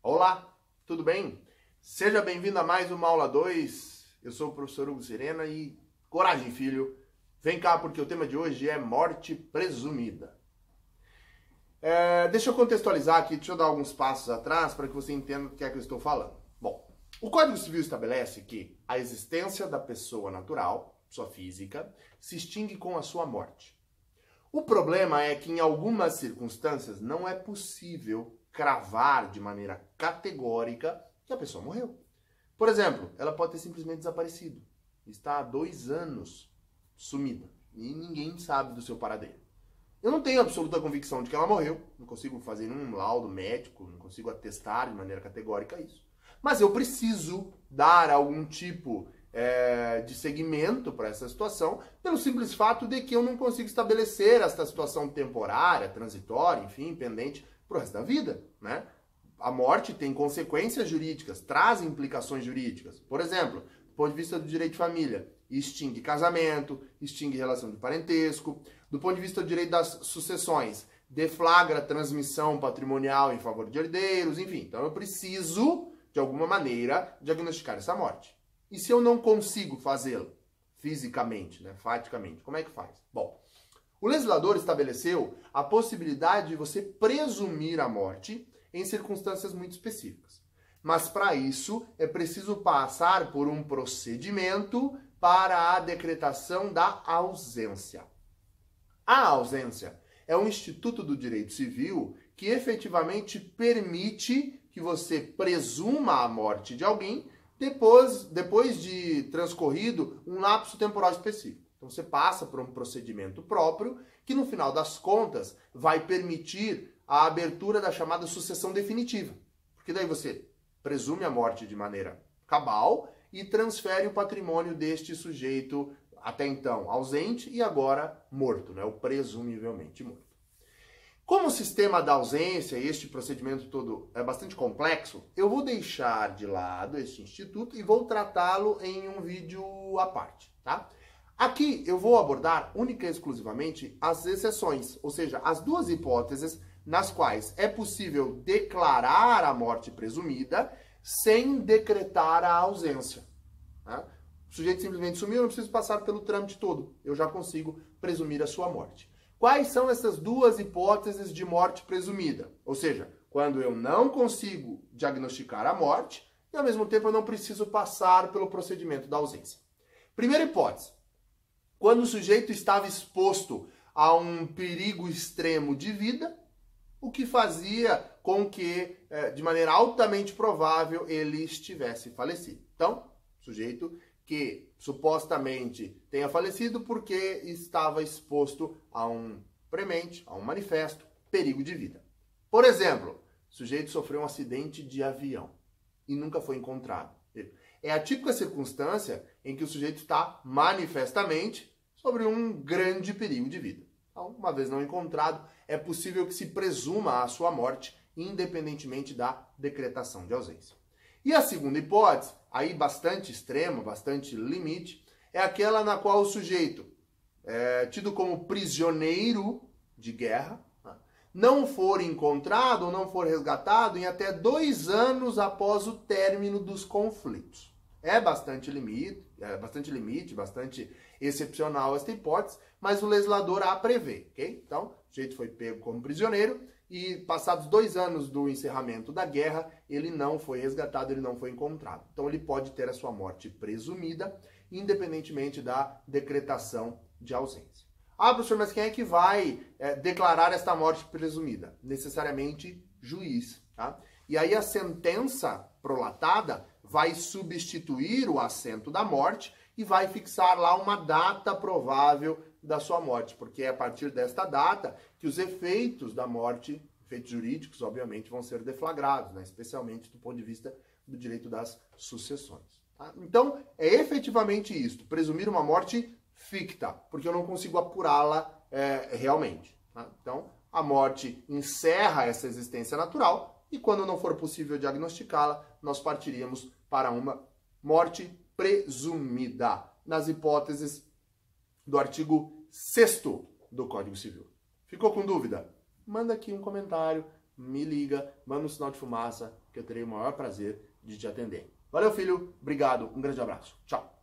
Olá, tudo bem? Seja bem-vindo a mais uma aula 2. Eu sou o professor Hugo Serena e coragem, filho. Vem cá porque o tema de hoje é morte presumida. É, deixa eu contextualizar aqui, deixa eu dar alguns passos atrás para que você entenda do que é que eu estou falando. Bom, o Código Civil estabelece que a existência da pessoa natural, sua física, se extingue com a sua morte. O problema é que em algumas circunstâncias não é possível cravar de maneira categórica que a pessoa morreu. Por exemplo, ela pode ter simplesmente desaparecido. Está há dois anos sumida e ninguém sabe do seu paradeiro. Eu não tenho absoluta convicção de que ela morreu, não consigo fazer um laudo médico, não consigo atestar de maneira categórica isso. Mas eu preciso dar algum tipo é, de segmento para essa situação, pelo simples fato de que eu não consigo estabelecer esta situação temporária, transitória, enfim, pendente pro resto da vida, né? A morte tem consequências jurídicas, traz implicações jurídicas. Por exemplo, do ponto de vista do direito de família, extingue casamento, extingue relação de parentesco. Do ponto de vista do direito das sucessões, deflagra transmissão patrimonial em favor de herdeiros, enfim. Então eu preciso, de alguma maneira, diagnosticar essa morte. E se eu não consigo fazê-lo fisicamente, né, faticamente, como é que faz? Bom, o legislador estabeleceu a possibilidade de você presumir a morte em circunstâncias muito específicas. Mas para isso é preciso passar por um procedimento para a decretação da ausência. A ausência é um instituto do direito civil que efetivamente permite que você presuma a morte de alguém depois, depois de transcorrido um lapso temporal específico. Então você passa por um procedimento próprio que no final das contas vai permitir a abertura da chamada sucessão definitiva. Porque daí você presume a morte de maneira cabal e transfere o patrimônio deste sujeito até então ausente e agora morto, né? o presumivelmente morto. Como o sistema da ausência e este procedimento todo é bastante complexo, eu vou deixar de lado este instituto e vou tratá-lo em um vídeo à parte, tá? Aqui eu vou abordar única e exclusivamente as exceções, ou seja, as duas hipóteses nas quais é possível declarar a morte presumida sem decretar a ausência. Né? O sujeito simplesmente sumiu, eu não preciso passar pelo trâmite todo, eu já consigo presumir a sua morte. Quais são essas duas hipóteses de morte presumida? Ou seja, quando eu não consigo diagnosticar a morte e ao mesmo tempo eu não preciso passar pelo procedimento da ausência. Primeira hipótese, quando o sujeito estava exposto a um perigo extremo de vida, o que fazia com que, eh, de maneira altamente provável, ele estivesse falecido. Então, sujeito que supostamente tenha falecido porque estava exposto a um premente, a um manifesto, perigo de vida. Por exemplo, sujeito sofreu um acidente de avião e nunca foi encontrado. É a típica circunstância em que o sujeito está manifestamente sobre um grande perigo de vida. Então, uma vez não encontrado, é possível que se presuma a sua morte, independentemente da decretação de ausência. E a segunda hipótese, aí bastante extrema, bastante limite, é aquela na qual o sujeito, é, tido como prisioneiro de guerra, não for encontrado ou não for resgatado em até dois anos após o término dos conflitos. É bastante limite, é bastante limite, bastante excepcional esta hipótese, mas o legislador a prevê, ok? Então, o sujeito foi pego como prisioneiro e passados dois anos do encerramento da guerra, ele não foi resgatado, ele não foi encontrado. Então, ele pode ter a sua morte presumida, independentemente da decretação de ausência. Ah, professor, mas quem é que vai é, declarar esta morte presumida? Necessariamente juiz, tá? E aí a sentença prolatada vai substituir o assento da morte e vai fixar lá uma data provável da sua morte, porque é a partir desta data que os efeitos da morte, efeitos jurídicos, obviamente, vão ser deflagrados, né? especialmente do ponto de vista do direito das sucessões. Tá? Então, é efetivamente isto, presumir uma morte ficta, porque eu não consigo apurá-la é, realmente. Tá? Então, a morte encerra essa existência natural e quando não for possível diagnosticá-la, nós partiríamos para uma morte presumida, nas hipóteses do artigo 6 do Código Civil. Ficou com dúvida? Manda aqui um comentário, me liga, manda um sinal de fumaça, que eu terei o maior prazer de te atender. Valeu, filho. Obrigado. Um grande abraço. Tchau.